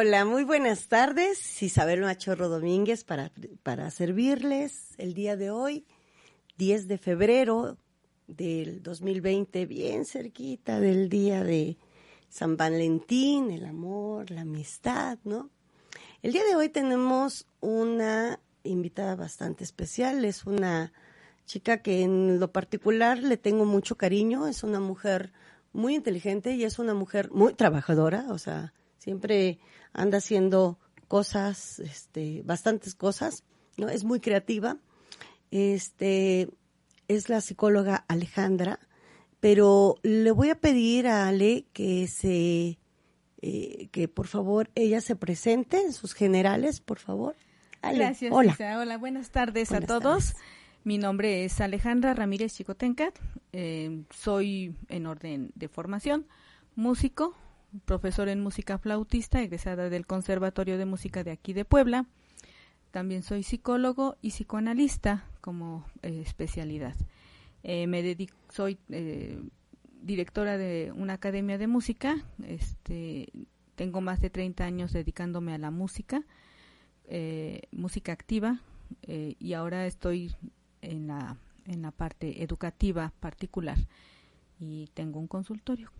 Hola, muy buenas tardes. Isabel Machorro Domínguez para, para servirles el día de hoy, 10 de febrero del 2020, bien cerquita del día de San Valentín, el amor, la amistad, ¿no? El día de hoy tenemos una invitada bastante especial, es una chica que en lo particular le tengo mucho cariño, es una mujer muy inteligente y es una mujer muy trabajadora, o sea, siempre anda haciendo cosas, este, bastantes cosas, ¿no? Es muy creativa. Este, es la psicóloga Alejandra, pero le voy a pedir a Ale que se, eh, que por favor ella se presente en sus generales, por favor. Gracias, hola. Hola, buenas tardes a todos. Mi nombre es Alejandra Ramírez Chicotencat. Eh, soy en orden de formación músico, profesor en música flautista, egresada del Conservatorio de Música de aquí de Puebla. También soy psicólogo y psicoanalista como eh, especialidad. Eh, me dedico, soy eh, directora de una academia de música. Este, tengo más de 30 años dedicándome a la música, música activa, y ahora estoy en la, en la parte educativa particular y tengo un consultorio.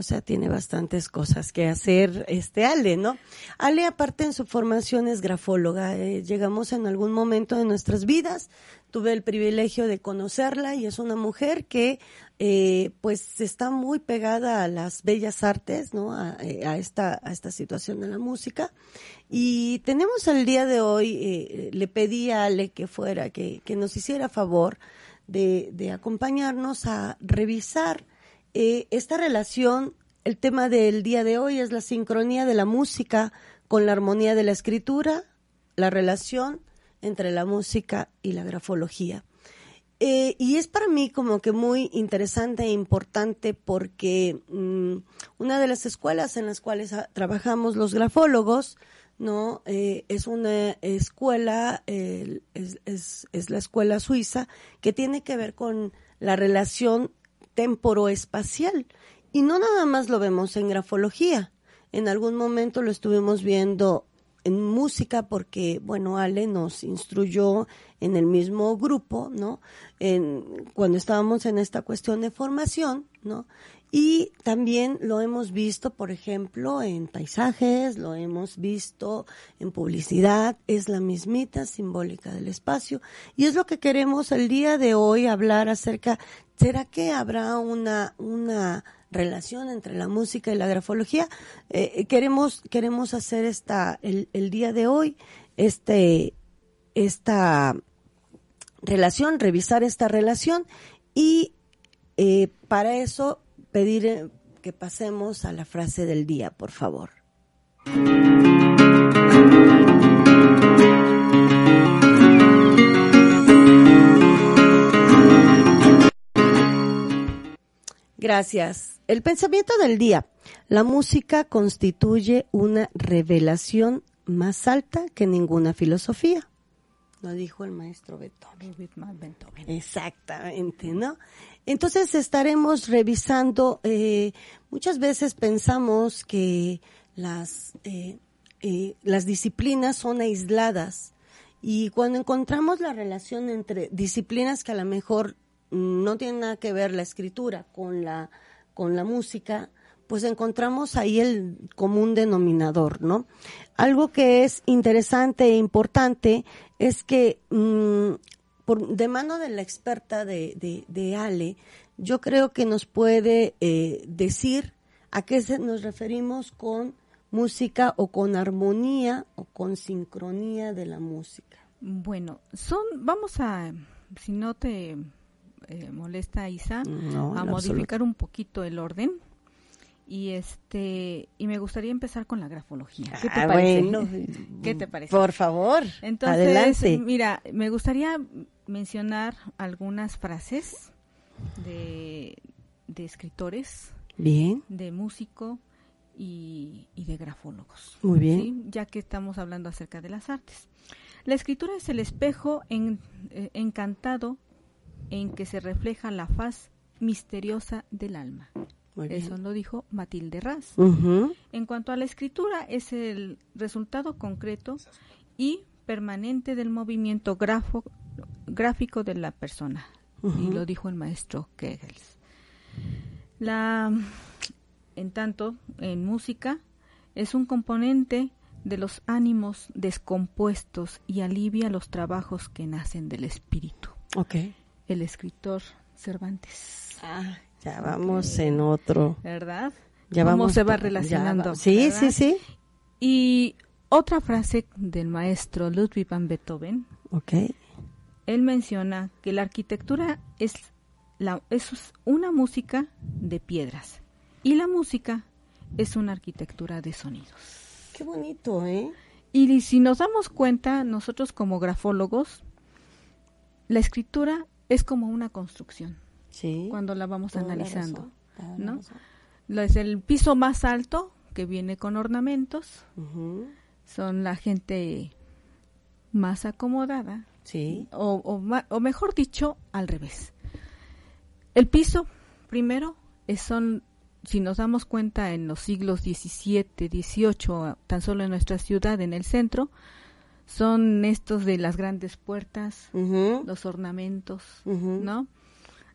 O sea, tiene bastantes cosas que hacer este Ale, ¿no? Ale, aparte en su formación es grafóloga. Eh, llegamos en algún momento de nuestras vidas, tuve el privilegio de conocerla y es una mujer que eh, pues está muy pegada a las bellas artes, ¿no? A, eh, esta, a esta situación de la música. Y tenemos el día de hoy, le pedí a Ale que fuera, que, que nos hiciera favor de, de acompañarnos a revisar eh, esta relación, el tema del día de hoy es la sincronía de la música con la armonía de la escritura, la relación entre la música y la grafología. Eh, y es para mí como que muy interesante e importante porque mm, una de las escuelas en las cuales trabajamos los grafólogos, ¿no? Eh, es una escuela, es, es, la escuela suiza, que tiene que ver con la relación temporoespacial. Y no nada más lo vemos en grafología. En algún momento lo estuvimos viendo en música porque, bueno, Ale nos instruyó en el mismo grupo, ¿no? En, cuando estábamos en esta cuestión de formación, ¿no? Y también lo hemos visto, por ejemplo, en paisajes, lo hemos visto en publicidad, es la mismita simbólica del espacio. Y es lo que queremos el día de hoy hablar acerca, ¿será que habrá una, una relación entre la música y la grafología? Eh, queremos, queremos hacer esta, el, el día de hoy, este, esta relación, revisar esta relación y eh, para eso pedir eh, que pasemos a la frase del día, por favor. Gracias. El pensamiento del día. La música constituye una revelación más alta que ninguna filosofía. Lo dijo el maestro Beethoven. Exactamente, ¿no? Entonces estaremos revisando, eh, muchas veces pensamos que las, eh, eh, las disciplinas son aisladas y cuando encontramos la relación entre disciplinas que a lo mejor no tienen nada que ver la escritura con la, con la música, pues encontramos ahí el común denominador, ¿no? Algo que es interesante e importante es que mm, de mano de la experta de, de, Ale, yo creo que nos puede eh, decir a qué se nos referimos con música o con armonía o con sincronía de la música. Bueno, son, vamos a, si no te eh, molesta Isa, a modificar un poquito el orden y este y me gustaría empezar con la grafología. ¿Qué te ah, parece? ¿Qué te parece? Por favor. Entonces, adelante. mira, me gustaría mencionar algunas frases de, de escritores, bien, de músico y, y de grafólogos. Muy bien. Ya que estamos hablando acerca de las artes. La escritura es el espejo en, eh, encantado en que se refleja la faz misteriosa del alma. Eso lo dijo Matilde Raz. En cuanto a la escritura, es el resultado concreto y permanente del movimiento grafo, gráfico de la persona. Y lo dijo el maestro Kegels. La, en tanto, en música, es un componente de los ánimos descompuestos y alivia los trabajos que nacen del espíritu. Okay. El escritor Cervantes. Ah, ya vamos en otro. ¿Verdad? Ya ¿Cómo vamos se va relacionando? sí, sí, sí. Y otra frase del maestro Ludwig van Beethoven. Okay. Él menciona que la arquitectura es, la, es una música de piedras y la música es una arquitectura de sonidos. Qué bonito, ¿eh? Y si nos damos cuenta, nosotros como grafólogos, la escritura es como una construcción. Sí. Cuando la vamos analizando, ¿no? Es el piso más alto que viene con ornamentos. Son la gente más acomodada. Sí. O, o, mejor dicho, al revés. El piso, primero, es, son si nos damos cuenta en los siglos XVII, XVIII, tan solo en nuestra ciudad, en el centro, son estos de las grandes puertas, los ornamentos, ¿no?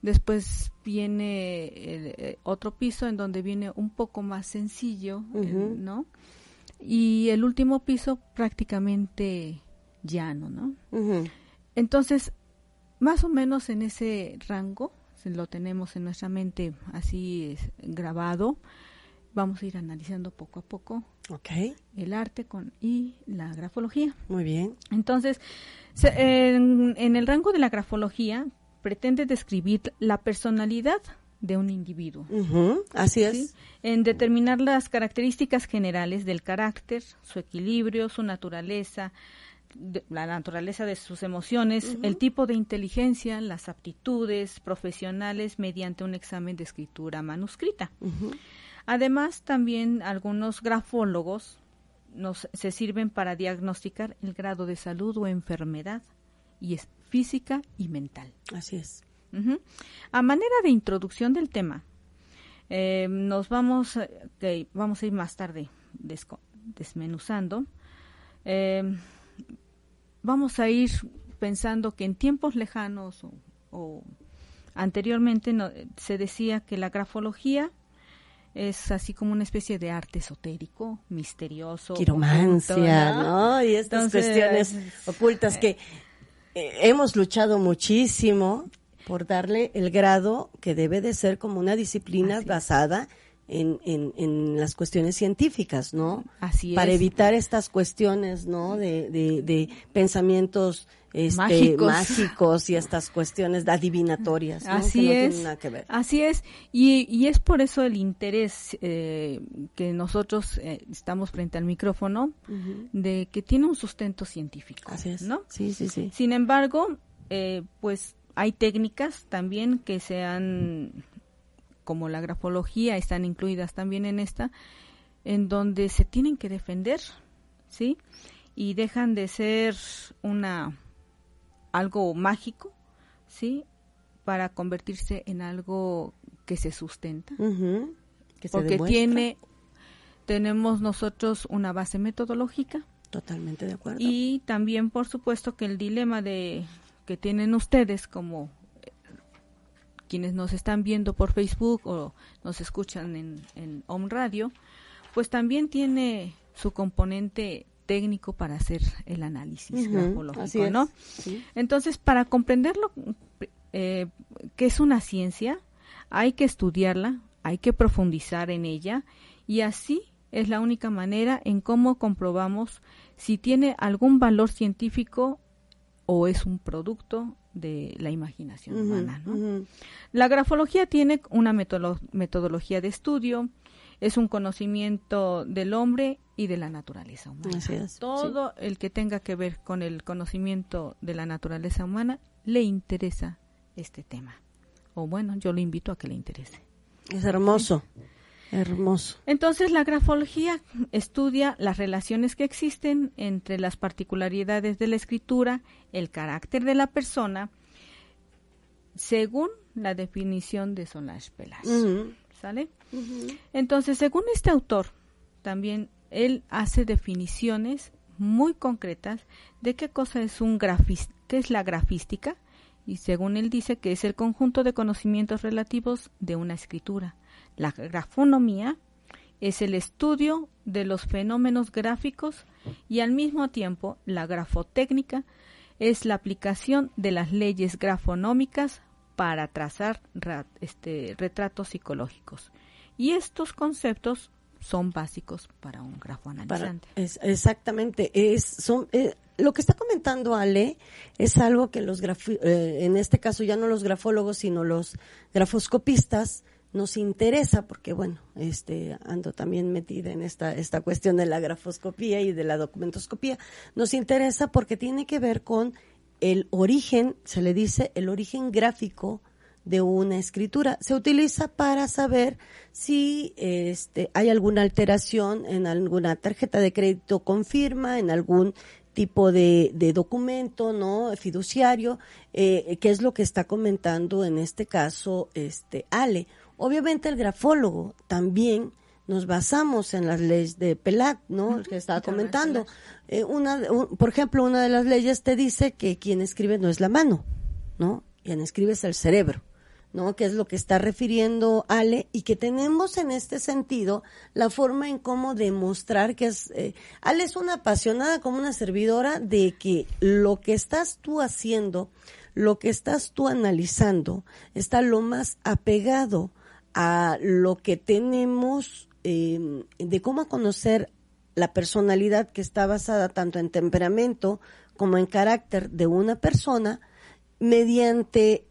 Después viene eh, otro piso en donde viene un poco más sencillo, ¿no? Y el último piso prácticamente llano, ¿no? Entonces, más o menos en ese rango lo tenemos en nuestra mente así grabado, vamos a ir analizando poco a poco okay. el arte con y la grafología. Muy bien. Entonces, en, el rango de la grafología pretende describir la personalidad de un individuo. Así es. En determinar las características generales del carácter, su equilibrio, su naturaleza, la naturaleza de sus emociones, el tipo de inteligencia, las aptitudes profesionales mediante un examen de escritura manuscrita. Además, también algunos grafólogos nos, se sirven para diagnosticar el grado de salud o enfermedad, y es física y mental. Así es. A manera de introducción del tema, eh, nos vamos, vamos a ir más tarde desmenuzando. Eh, vamos a ir pensando que en tiempos lejanos o, anteriormente se decía que la grafología es así como una especie de arte esotérico, misterioso. Quiromancia, ¿no? Y estas cuestiones ocultas que eh, hemos luchado muchísimo por darle el grado que debe de ser como una disciplina basada en, en, en, las cuestiones científicas, ¿no? Así Para evitar estas cuestiones, ¿no? De, de, pensamientos este, mágicos. y estas cuestiones adivinatorias, Así es. Así es. Y, y es por eso el interés eh, que nosotros eh, estamos frente al micrófono de que tiene un sustento científico, Así es. ¿no? Sí, sí, sí. Sin embargo, eh, pues hay técnicas también que se han como la grafología están incluidas también en esta, en donde se tienen que defender, ¿sí? Y dejan de ser una algo mágico, ¿sí? Para convertirse en algo que se sustenta. porque tiene tenemos nosotros una base metodológica. Totalmente de acuerdo. Y también, por supuesto, que el dilema de que tienen ustedes como quienes nos están viendo por Facebook o nos escuchan en, en Home Radio, pues también tiene su componente técnico para hacer el análisis grafológico, ¿no? Entonces, para comprenderlo, eh, que es una ciencia, hay que estudiarla, hay que profundizar en ella y así es la única manera en cómo comprobamos si tiene algún valor científico o es un producto de la imaginación humana. La grafología tiene una metodología de estudio, es un conocimiento del hombre y de la naturaleza humana. Todo el que tenga que ver con el conocimiento de la naturaleza humana le interesa este tema. O bueno, yo lo invito a que le interese. Es hermoso. Hermoso. Entonces, la grafología estudia las relaciones que existen entre las particularidades de la escritura, el carácter de la persona, según la definición de Solage Pelas. ¿Sale? Entonces, según este autor, también él hace definiciones muy concretas de qué cosa es un qué es la grafística, y según él dice que es el conjunto de conocimientos relativos de una escritura. La grafonomía es el estudio de los fenómenos gráficos y al mismo tiempo la grafotécnica es la aplicación de las leyes grafonómicas para trazar este, retratos psicológicos. Y estos conceptos son básicos para un grafoanalizante. exactamente, es, eh, lo que está comentando Ale es algo que los eh, en este caso ya no los grafólogos, sino los grafoscopistas nos interesa porque bueno, este ando también metida en esta esta cuestión de la grafoscopía y de la documentoscopía, nos interesa porque tiene que ver con el origen, se le dice el origen gráfico de una escritura. Se utiliza para saber si este, hay alguna alteración en alguna tarjeta de crédito confirma, en algún tipo de, de documento, ¿no? Fiduciario, eh, que es lo que está comentando en este caso, este, Ale. Obviamente el grafólogo también nos basamos en las leyes de Pelat, ¿no? que estaba comentando. Eh, una, por ejemplo, una de las leyes te dice que quien escribe no es la mano, ¿no? Quien escribe es el cerebro. ¿no? Que es lo que está refiriendo Ale y que tenemos en este sentido la forma en cómo demostrar que es eh, Ale es una apasionada como una servidora de que lo que estás tú haciendo, lo que estás tú analizando está lo más apegado a lo que tenemos eh, de cómo conocer la personalidad que está basada tanto en temperamento como en carácter de una persona mediante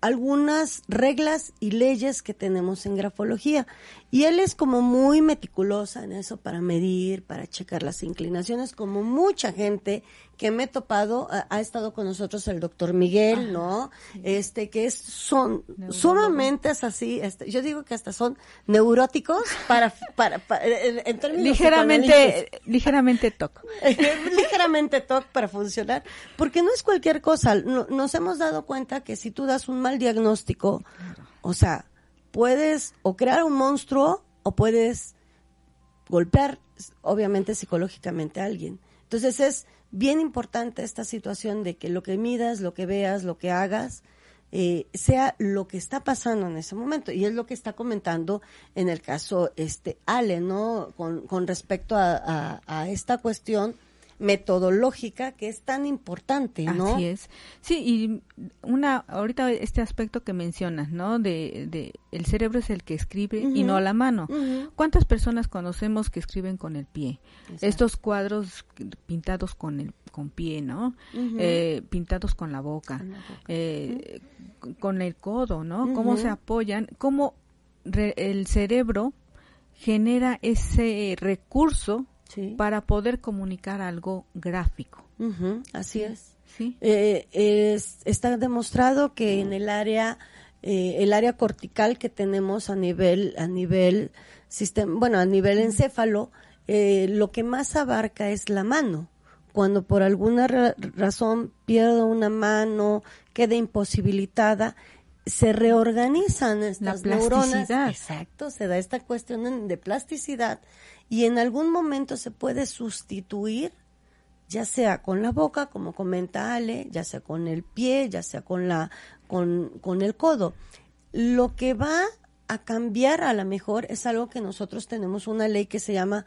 algunas reglas y leyes que tenemos en grafología. Y él es como muy meticulosa en eso para medir, para checar las inclinaciones, como mucha gente que me he topado, ha, estado con nosotros el doctor Miguel, ¿no? Este, que es, son sumamente es así, este, yo digo que hasta son neuróticos para, para, en, términos ligeramente, ligeramente TOC. ligeramente TOC para funcionar, porque no es cualquier cosa. nos hemos dado cuenta que si tú das un mal diagnóstico, o sea, puedes o crear un monstruo o puedes golpear, obviamente, psicológicamente a alguien. Entonces es bien importante esta situación de que lo que midas, lo que veas, lo que hagas, eh, sea lo que está pasando en ese momento. Y es lo que está comentando en el caso este Ale, ¿no? Con, con respecto a, a esta cuestión metodológica que es tan importante, ¿no? Así es. Sí, y una ahorita este aspecto que mencionas, ¿no? De, de el cerebro es el que escribe y no la mano. ¿Cuántas personas conocemos que escriben con el pie? Estos cuadros pintados con el con pie, ¿no? Eh, pintados con la boca, eh, con el codo, ¿no? Cómo se apoyan, cómo el cerebro genera ese recurso para poder comunicar algo gráfico. así es. Eh, es. Está demostrado que en el área, eh, el área cortical que tenemos a nivel, a nivel sistema, bueno, a nivel encéfalo, eh, lo que más abarca es la mano. Cuando por alguna razón pierdo una mano, queda imposibilitada, se reorganizan estas neuronas. Exacto, se da esta cuestión de plasticidad y en algún momento se puede sustituir, ya sea con la boca, como comenta Ale, ya sea con el pie, ya sea con la con, con el codo. Lo que va a cambiar a lo mejor es algo que nosotros tenemos una ley que se llama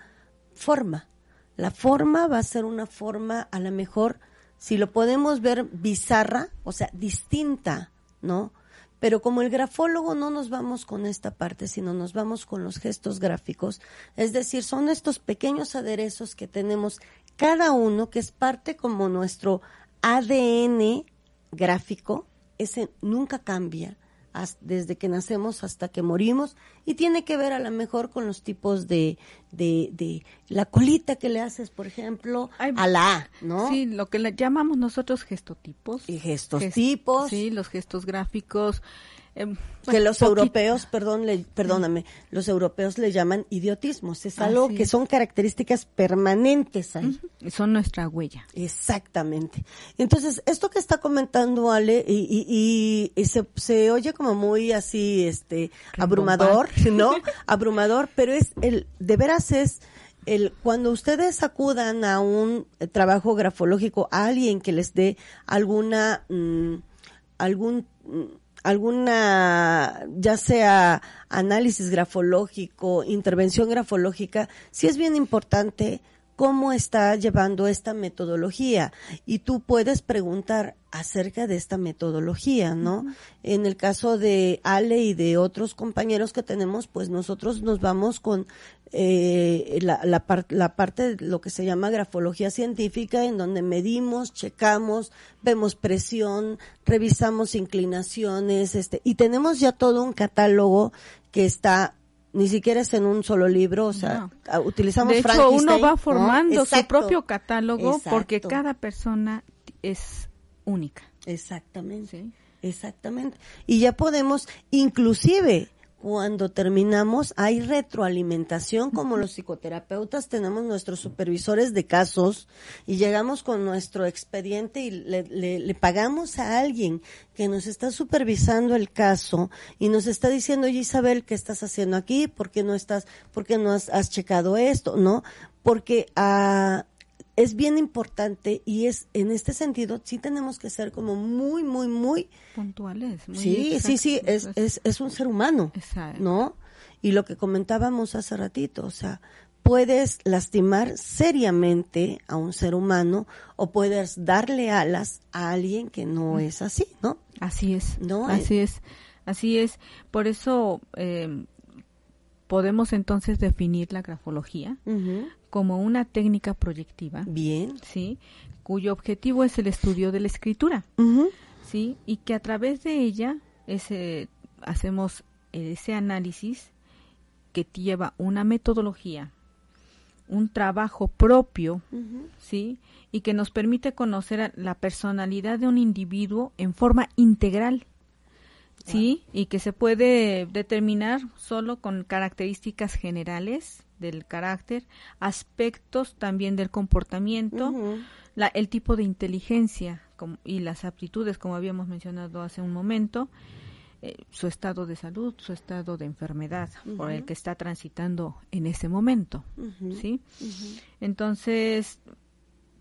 forma. La forma va a ser una forma a lo mejor, si lo podemos ver bizarra, o sea, distinta, ¿no? Pero como el grafólogo no nos vamos con esta parte, sino nos vamos con los gestos gráficos, es decir, son estos pequeños aderezos que tenemos cada uno, que es parte como nuestro ADN gráfico, ese nunca cambia desde que nacemos hasta que morimos y tiene que ver a lo mejor con los tipos de, de, la colita que le haces, por ejemplo, a la A, ¿no? Sí, lo que le llamamos nosotros gestotipos. Y gestotipos. sí, los gestos gráficos. Em, que los europeos, perdón, le, perdóname, los europeos le llaman idiotismos. Es algo que son características permanentes ahí. Son nuestra huella. Exactamente. Entonces, esto que está comentando Ale, y, y, se, se, oye como muy así, este, abrumador, ¿no? abrumador, pero es el, de veras es, el, cuando ustedes acudan a un trabajo grafológico, a alguien que les dé alguna, mm, algún, mm, alguna, ya sea análisis grafológico, intervención grafológica, sí es bien importante cómo está llevando esta metodología y tú puedes preguntar acerca de esta metodología, ¿no? En el caso de Ale y de otros compañeros que tenemos, pues nosotros nos vamos con eh, la, la, la parte de lo que se llama grafología científica, en donde medimos, checamos, vemos presión, revisamos inclinaciones, este, y tenemos ya todo un catálogo que está ni siquiera es en un solo libro, o sea, utilizamos De hecho, uno va formando su propio catálogo porque cada persona es única. Exactamente. Exactamente. Y ya podemos, inclusive, cuando terminamos hay retroalimentación como los psicoterapeutas tenemos nuestros supervisores de casos y llegamos con nuestro expediente y le, le, pagamos a alguien que nos está supervisando el caso y nos está diciendo oye Isabel qué estás haciendo aquí por qué no estás por qué no has, has checado esto no porque a es bien importante y es en este sentido sí tenemos que ser como muy muy muy puntuales sí sí sí es, es, es un ser humano no y lo que comentábamos hace ratito o sea puedes lastimar seriamente a un ser humano o puedes darle alas a alguien que no mm. es así no así es no así es así es. Por eso eh, podemos entonces definir la grafología como una técnica proyectiva. Bien. Sí, cuyo objetivo es el estudio de la escritura. Sí, y que a través de ella ese, hacemos ese análisis que lleva una metodología, un trabajo propio, ¿sí? Y que nos permite conocer la personalidad de un individuo en forma integral. Sí, y que se puede determinar solo con características generales del carácter, aspectos también del comportamiento, la, el tipo de inteligencia y las aptitudes, como habíamos mencionado hace un momento, eh, su estado de salud, su estado de enfermedad por el que está transitando en ese momento, ¿sí? Entonces,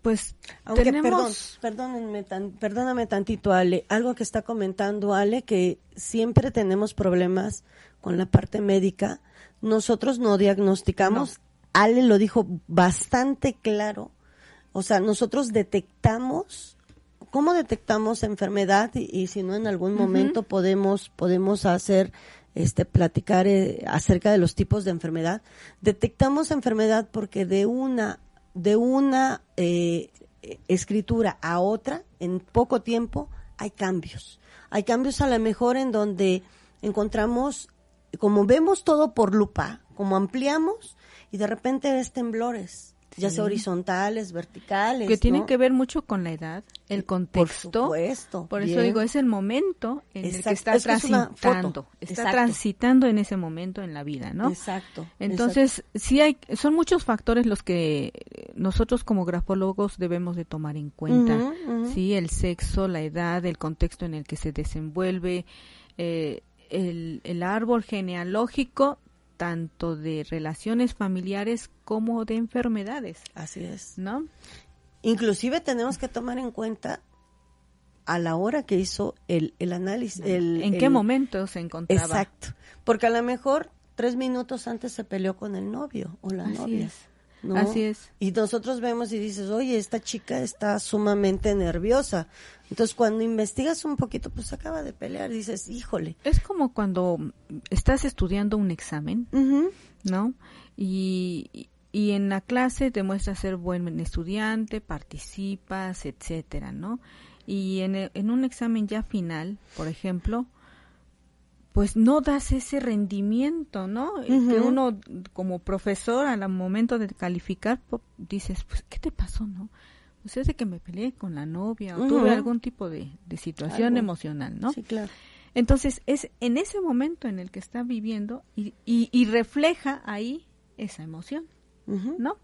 pues Aunque, tenemos... perdón, perdóname tantito, Ale, algo que está comentando Ale, que siempre tenemos problemas con la parte médica, nosotros no diagnosticamos, Ale lo dijo bastante claro, o sea, nosotros detectamos, ¿cómo detectamos enfermedad? Y, si no, en algún momento podemos, podemos hacer este platicar eh, acerca de los tipos de enfermedad. Detectamos enfermedad porque de una de una eh, escritura a otra, en poco tiempo, hay cambios. Hay cambios a lo mejor en donde encontramos, como vemos todo por lupa, como ampliamos y de repente ves temblores, ya sea horizontales, verticales. Que tienen que ver mucho con la edad, el contexto. Por supuesto. Por eso digo, es el momento en el que está transitando. Está transitando en ese momento en la vida, ¿no? Exacto. Entonces, sí hay, son muchos factores los que nosotros como grafólogos debemos de tomar en cuenta. Sí, el sexo, la edad, el contexto en el que se desenvuelve, eh, el, el árbol genealógico tanto de relaciones familiares como de enfermedades. Así es. ¿No? Inclusive tenemos que tomar en cuenta a la hora que hizo el, el análisis. El, ¿En qué momento se encontraba? Exacto. Porque a lo mejor tres minutos antes se peleó con el novio o la novia. Así es. Y nosotros vemos y dices, oye, esta chica está sumamente nerviosa. Entonces, cuando investigas un poquito, pues acaba de pelear, dices, híjole. Es como cuando estás estudiando un examen, ¿no? Y, y en la clase demuestras ser buen estudiante, participas, etcétera, ¿no? Y en, en un examen ya final, por ejemplo, pues no das ese rendimiento, ¿no? Que uno como profesor al momento de calificar dices, pues, ¿qué te pasó, no? Pues es de que me peleé con la novia o tuve algún tipo de, situación emocional, ¿no? Sí, claro. Entonces es en ese momento en el que está viviendo y, y, refleja ahí esa emoción, ¿no?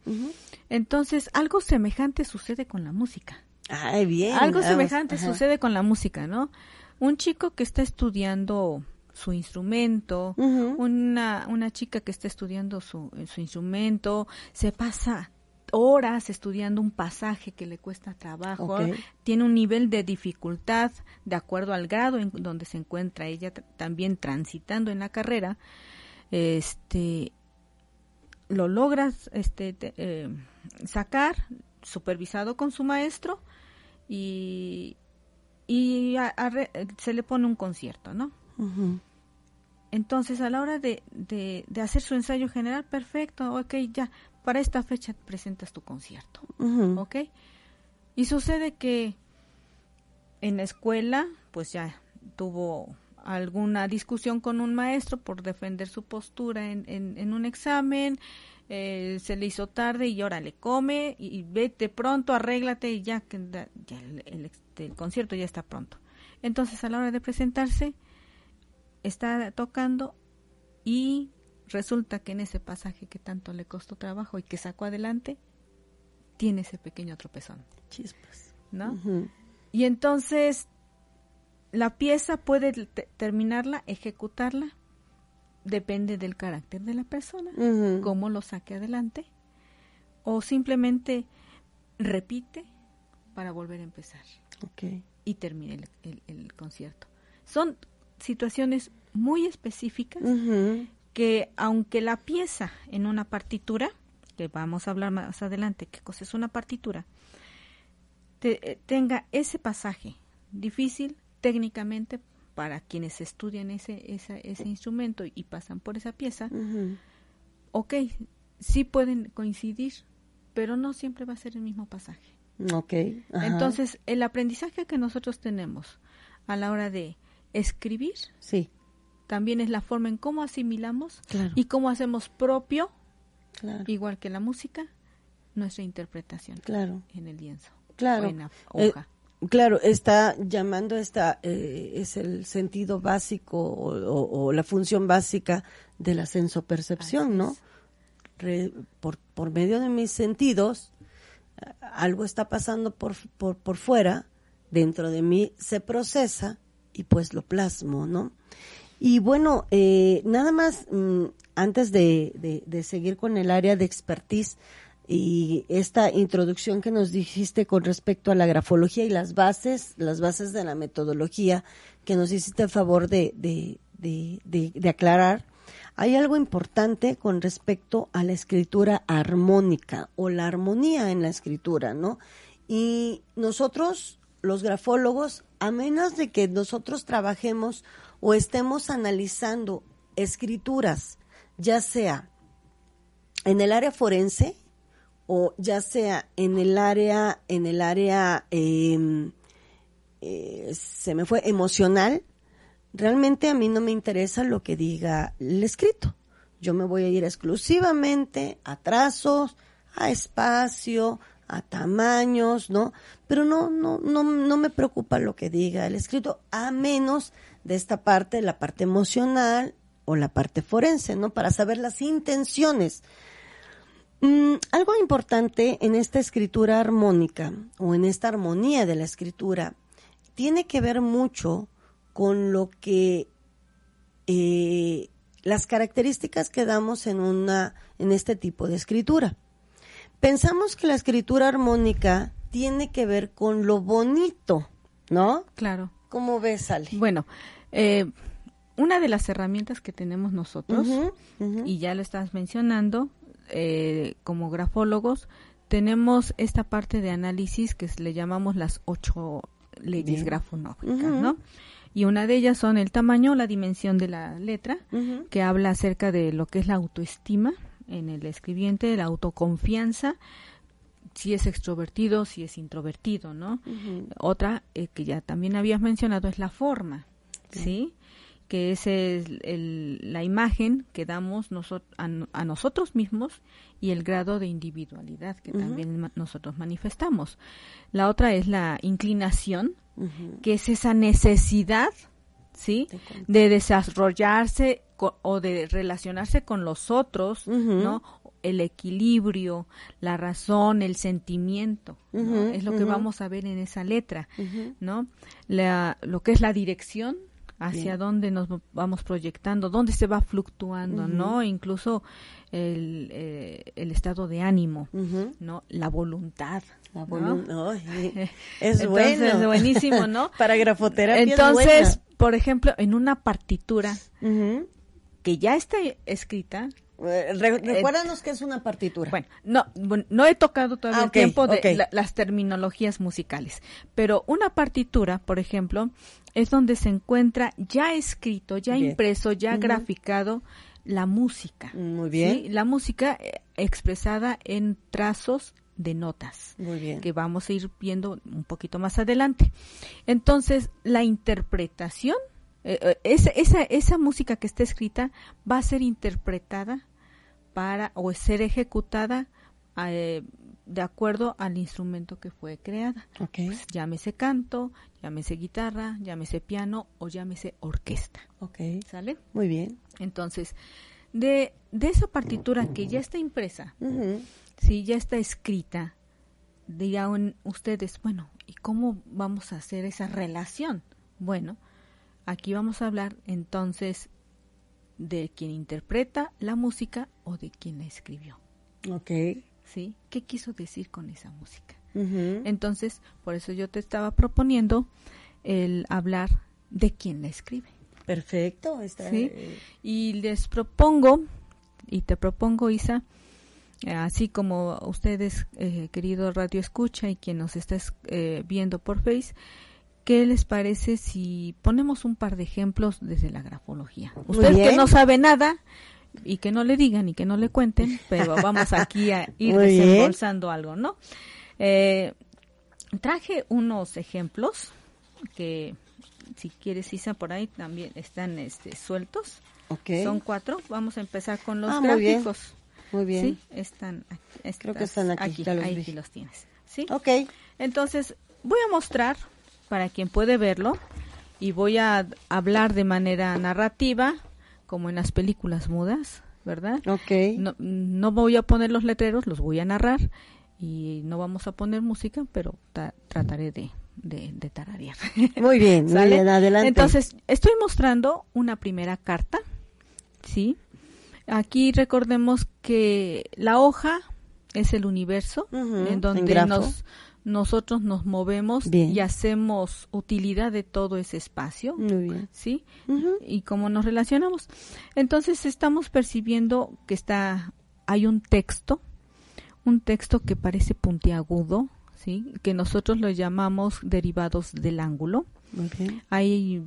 Entonces algo semejante sucede con la música. Ay, bien. Algo semejante sucede con la música, ¿no? Un chico que está estudiando su instrumento, una, una chica que está estudiando su, su instrumento, se pasa horas estudiando un pasaje que le cuesta trabajo, tiene un nivel de dificultad de acuerdo al grado en donde se encuentra ella también transitando en la carrera, este lo logras este eh, sacar supervisado con su maestro y y se le pone un concierto, ¿no? Entonces, a la hora de, de, hacer su ensayo general, perfecto, ok, ya, para esta fecha presentas tu concierto, ¿ok? Y sucede que en la escuela, pues ya tuvo alguna discusión con un maestro por defender su postura en, en, un examen, eh, se le hizo tarde y ahora le come y, vete pronto, arréglate y ya, que ya el, el, concierto ya está pronto. Entonces a la hora de presentarse está tocando y resulta que en ese pasaje que tanto le costó trabajo y que sacó adelante, tiene ese pequeño tropezón. Chispas. ¿No? Y entonces la pieza puede terminarla, ejecutarla, depende del carácter de la persona, cómo lo saque adelante, o simplemente repite para volver a empezar. Y termine el, concierto. Son situaciones muy específicas que aunque la pieza en una partitura, que vamos a hablar más adelante, qué cosa es una partitura, eh, tenga ese pasaje difícil técnicamente para quienes estudian ese, ese instrumento y pasan por esa pieza, ok, sí pueden coincidir, pero no siempre va a ser el mismo pasaje. Ok. Entonces, el aprendizaje que nosotros tenemos a la hora de escribir, sí también es la forma en cómo asimilamos y cómo hacemos propio, igual que la música, nuestra interpretación claro. en el lienzo claro. en la eh, hoja. claro, está llamando esta, eh, es el sentido básico o, la función básica de la sensopercepción, ¿no? por, por medio de mis sentidos, algo está pasando por, por, por fuera, dentro de mí se procesa y pues lo plasmo, ¿no? Y bueno, eh, nada más mm, antes de, de, seguir con el área de expertise y esta introducción que nos dijiste con respecto a la grafología y las bases, las bases de la metodología que nos hiciste el favor de, de, de aclarar, hay algo importante con respecto a la escritura armónica o la armonía en la escritura, ¿no? Y nosotros, los grafólogos, a menos de que nosotros trabajemos o estemos analizando escrituras, ya sea en el área forense o ya sea en el área, en el área, em, eh, se me fue, emocional, realmente a mí no me interesa lo que diga el escrito. Yo me voy a ir exclusivamente a trazos, a espacio, a tamaños, ¿no? Pero no, no, no, no me preocupa lo que diga el escrito, a menos de esta parte, la parte emocional o la parte forense, ¿no? Para saber las intenciones. Mm, algo importante en esta escritura armónica o en esta armonía de la escritura tiene que ver mucho con lo que eh, las características que damos en una en este tipo de escritura. Pensamos que la escritura armónica tiene que ver con lo bonito, ¿no? Claro. ¿Cómo ves, Ale? Bueno, eh, una de las herramientas que tenemos nosotros, y ya lo estás mencionando, eh, como grafólogos, tenemos esta parte de análisis que le llamamos las ocho leyes grafonógicas, ¿no? Y una de ellas son el tamaño, la dimensión de la letra, que habla acerca de lo que es la autoestima en el escribiente, la autoconfianza, si es extrovertido, si es introvertido, ¿no? Otra eh, que ya también habías mencionado es la forma. ¿sí? Que es la imagen que damos a, nosotros mismos y el grado de individualidad que también nosotros manifestamos. La otra es la inclinación, que es esa necesidad ¿sí? De desarrollarse o de relacionarse con los otros, ¿no? El equilibrio, la razón, el sentimiento, es lo que vamos a ver en esa letra, ¿no? La, lo que es la dirección, hacia dónde nos vamos proyectando, dónde se va fluctuando, ¿no? Incluso el, eh, el, estado de ánimo, ¿no? La voluntad. La voluntad. es bueno. Es buenísimo, ¿no? Para grafoterapia. Entonces, por ejemplo, en una partitura que ya está escrita, eh, recuérdanos que es una partitura. Bueno, no, no he tocado todavía ah, el tiempo de las terminologías musicales, pero una partitura, por ejemplo, es donde se encuentra ya escrito, ya impreso, ya graficado la música. Muy bien. La música eh, expresada en trazos de notas, Muy bien. que vamos a ir viendo un poquito más adelante. Entonces, la interpretación eh, eh, esa, esa, esa música que está escrita va a ser interpretada para o ser ejecutada eh, de acuerdo al instrumento que fue creada. Pues, llámese canto, llámese guitarra, llámese piano o llámese orquesta. Okay. ¿Sale? Muy bien. Entonces, de, de esa partitura que ya está impresa, si ya está escrita, dirán ustedes, bueno, ¿y cómo vamos a hacer esa relación? Bueno, Aquí vamos a hablar entonces de quien interpreta la música o de quien la escribió. Ok. ¿Sí? ¿Qué quiso decir con esa música? Entonces, por eso yo te estaba proponiendo el hablar de quien la escribe. Perfecto. Está, ¿Sí? Eh, y les propongo, y te propongo, Isa, así como ustedes, eh, querido Radio Escucha y quien nos está eh, viendo por Face, ¿qué les parece si ponemos un par de ejemplos desde la grafología? Usted que no sabe nada y que no le digan y que no le cuenten, pero vamos aquí a ir desembolsando algo, ¿no? Eh, traje unos ejemplos que si quieres Isa por ahí también están este sueltos. Son cuatro. Vamos a empezar con los ah, gráficos. Muy bien. Sí, están aquí. Creo que están aquí. los ahí los tienes. ¿Sí? Ok. Entonces, voy a mostrar para quien puede verlo y voy a hablar de manera narrativa como en las películas mudas, ¿verdad? Ok. No, no voy a poner los letreros, los voy a narrar y no vamos a poner música, pero trataré de, de, tararear. Muy bien, muy bien, adelante. Entonces, estoy mostrando una primera carta, ¿sí? Aquí recordemos que la hoja es el universo en donde nos nosotros nos movemos y hacemos utilidad de todo ese espacio, ¿sí? Y cómo nos relacionamos. Entonces estamos percibiendo que está, hay un texto, un texto que parece puntiagudo, ¿sí? Que nosotros lo llamamos derivados del ángulo. Hay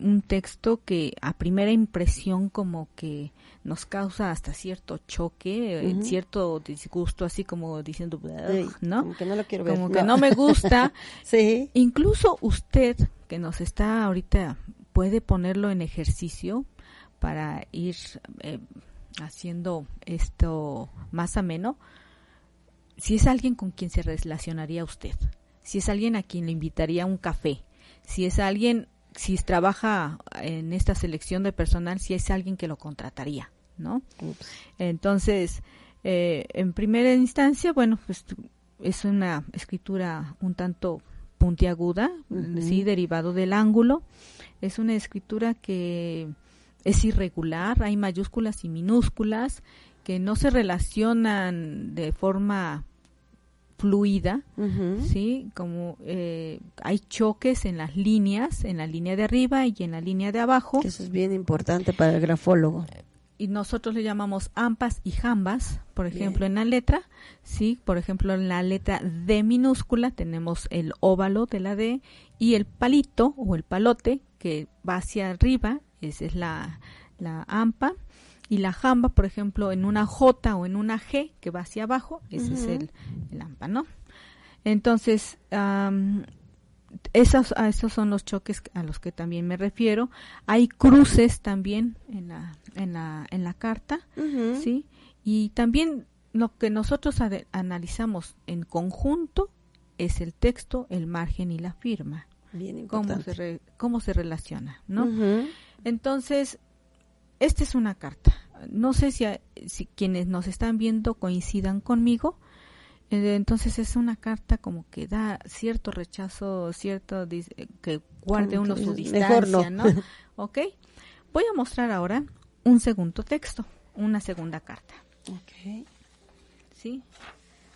un texto que a primera impresión como que nos causa hasta cierto choque, cierto disgusto, así como diciendo, ¿no? Como que no lo quiero ver. Como que no me gusta. sí. Incluso usted que nos está ahorita puede ponerlo en ejercicio para ir eh, haciendo esto más ameno. Si es alguien con quien se relacionaría usted, si es alguien a quien le invitaría a un café, si es alguien si trabaja en esta selección de personal, si es alguien que lo contrataría, ¿no? Entonces, eh, en primera instancia, bueno, pues es una escritura un tanto puntiaguda, sí, derivado del ángulo. Es una escritura que es irregular, hay mayúsculas y minúsculas que no se relacionan de forma fluida, ¿sí? Como eh, hay choques en las líneas, en la línea de arriba y en la línea de abajo. Eso es bien importante para el grafólogo. Y nosotros le llamamos ampas y jambas, por ejemplo, en la letra, ¿sí? Por ejemplo, en la letra D minúscula tenemos el óvalo de la D y el palito o el palote que va hacia arriba, esa es la, la ampa y la jamba, por ejemplo, en una J o en una G que va hacia abajo, ese es el, AMPA, ¿no? Entonces, esos, esos son los choques a los que también me refiero. Hay cruces también en la, en la, en la carta, ¿sí? Y también lo que nosotros analizamos en conjunto es el texto, el margen y la firma. cómo se, cómo se relaciona, ¿no? Entonces, esta es una carta. No sé si, si quienes nos están viendo coincidan conmigo, eh, entonces es una carta como que da cierto rechazo, cierto que guarde uno su distancia, no. ¿Ok? Voy a mostrar ahora un segundo texto, una segunda carta. Ok. ¿Sí?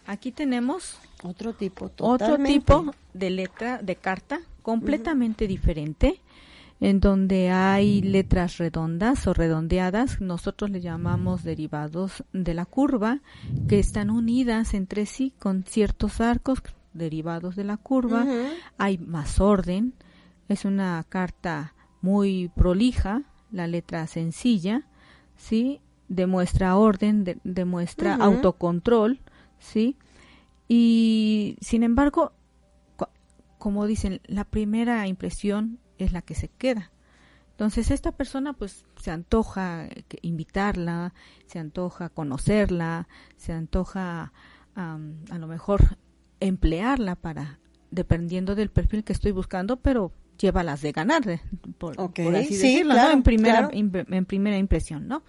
Aquí tenemos otro tipo, otro tipo de letra, de carta completamente diferente, en donde hay letras redondas o redondeadas, nosotros le llamamos derivados de la curva, que están unidas entre sí con ciertos arcos derivados de la curva, hay más orden, es una carta muy prolija, la letra sencilla, ¿sí? Demuestra orden, demuestra autocontrol, ¿sí? Y sin embargo, como dicen, la primera impresión es la que se queda. Entonces esta persona pues se antoja invitarla, se antoja conocerla, se antoja a lo mejor emplearla para, dependiendo del perfil que estoy buscando, pero lleva las de ganar, eh, por, así decirlo, En primera, en primera impresión, ¿no?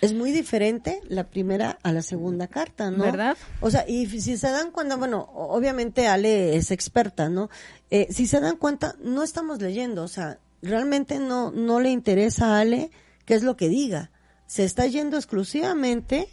Es muy diferente la primera a la segunda carta, ¿no? ¿Verdad? O sea, y si se dan cuenta, bueno, obviamente Ale es experta, ¿no? Eh, si se dan cuenta, no estamos leyendo, o sea, realmente no, no le interesa a Ale qué es lo que diga. Se está yendo exclusivamente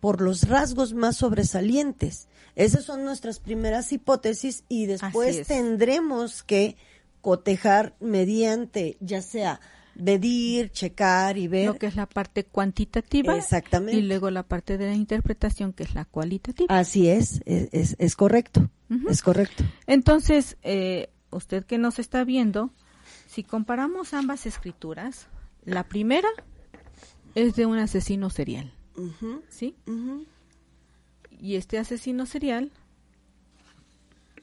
por los rasgos más sobresalientes. Esas son nuestras primeras hipótesis y después tendremos que cotejar mediante ya sea medir, checar y ver. Lo que es la parte cuantitativa. Exactamente. Y luego la parte de la interpretación que es la cualitativa. Así es, es, es, correcto, es correcto. Entonces, eh, usted que nos está viendo, si comparamos ambas escrituras, la primera es de un asesino serial, ¿sí? Y este asesino serial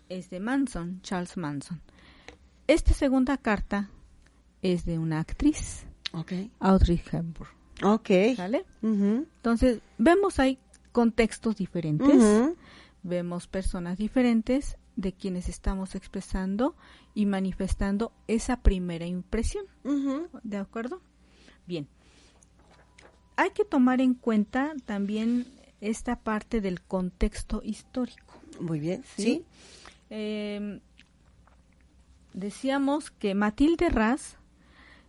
es de Manson, Charles Manson. Esta segunda carta es de una actriz, okay. Audrey Hepburn. Ok. ¿Vale? Entonces, vemos ahí contextos diferentes, vemos personas diferentes de quienes estamos expresando y manifestando esa primera impresión. ¿De acuerdo? Bien. Hay que tomar en cuenta también esta parte del contexto histórico. Muy bien, sí. Em, decíamos que Matilde Raz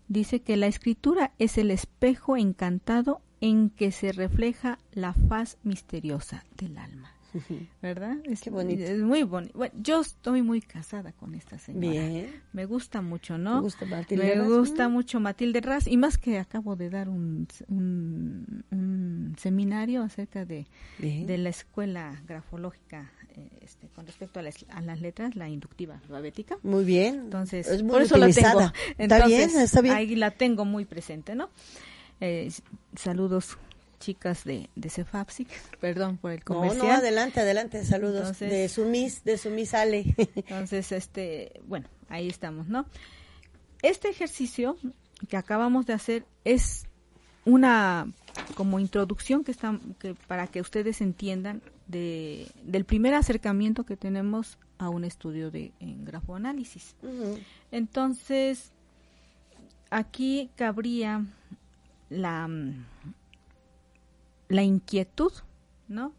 dice que la escritura es el espejo encantado en que se refleja la faz misteriosa del alma. ¿Verdad? Es, Qué bonito. Es muy bonito. yo estoy muy casada con esta señora. Bien. Me gusta mucho, ¿no? Me gusta Matilde Me gusta mucho Matilde Raz y más que acabo de dar un, un, seminario acerca de, de la escuela grafológica este, con respecto a las, letras, la inductiva alfabética. Muy bien. Entonces, por eso la tengo. está bien, está bien. Ahí la tengo muy presente, ¿no? Eh, saludos chicas de, de Cefapsic, perdón por el comercial. No, no, adelante, adelante, saludos de Sumis, de Sumis Ale. entonces, este, bueno, ahí estamos, ¿no? Este ejercicio que acabamos de hacer es una como introducción que, está, que para que ustedes entiendan de, del primer acercamiento que tenemos a un estudio de en grafoanálisis. Entonces, aquí cabría la, la inquietud, ¿no?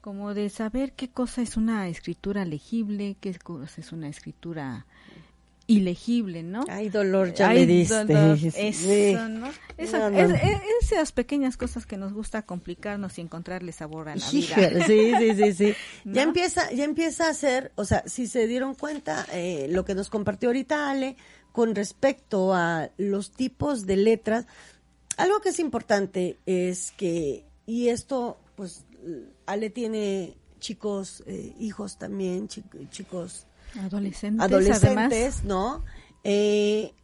Como de saber qué cosa es una escritura legible, qué cosa es una escritura ilegible, ¿no? Ay, dolor, ya me diste. eso, ¿no? esas pequeñas cosas que nos gusta complicarnos y encontrarle sabor a la vida. Sí, sí, sí, sí. Ya empieza, ya empieza a ser, o sea, si se dieron cuenta, eh, lo que nos compartió ahorita Ale, con respecto a los tipos de letras, algo que es importante es que, y esto, pues, Ale tiene chicos, eh, hijos también, chicos Adolescentes, adolescentes ¿no? Eh,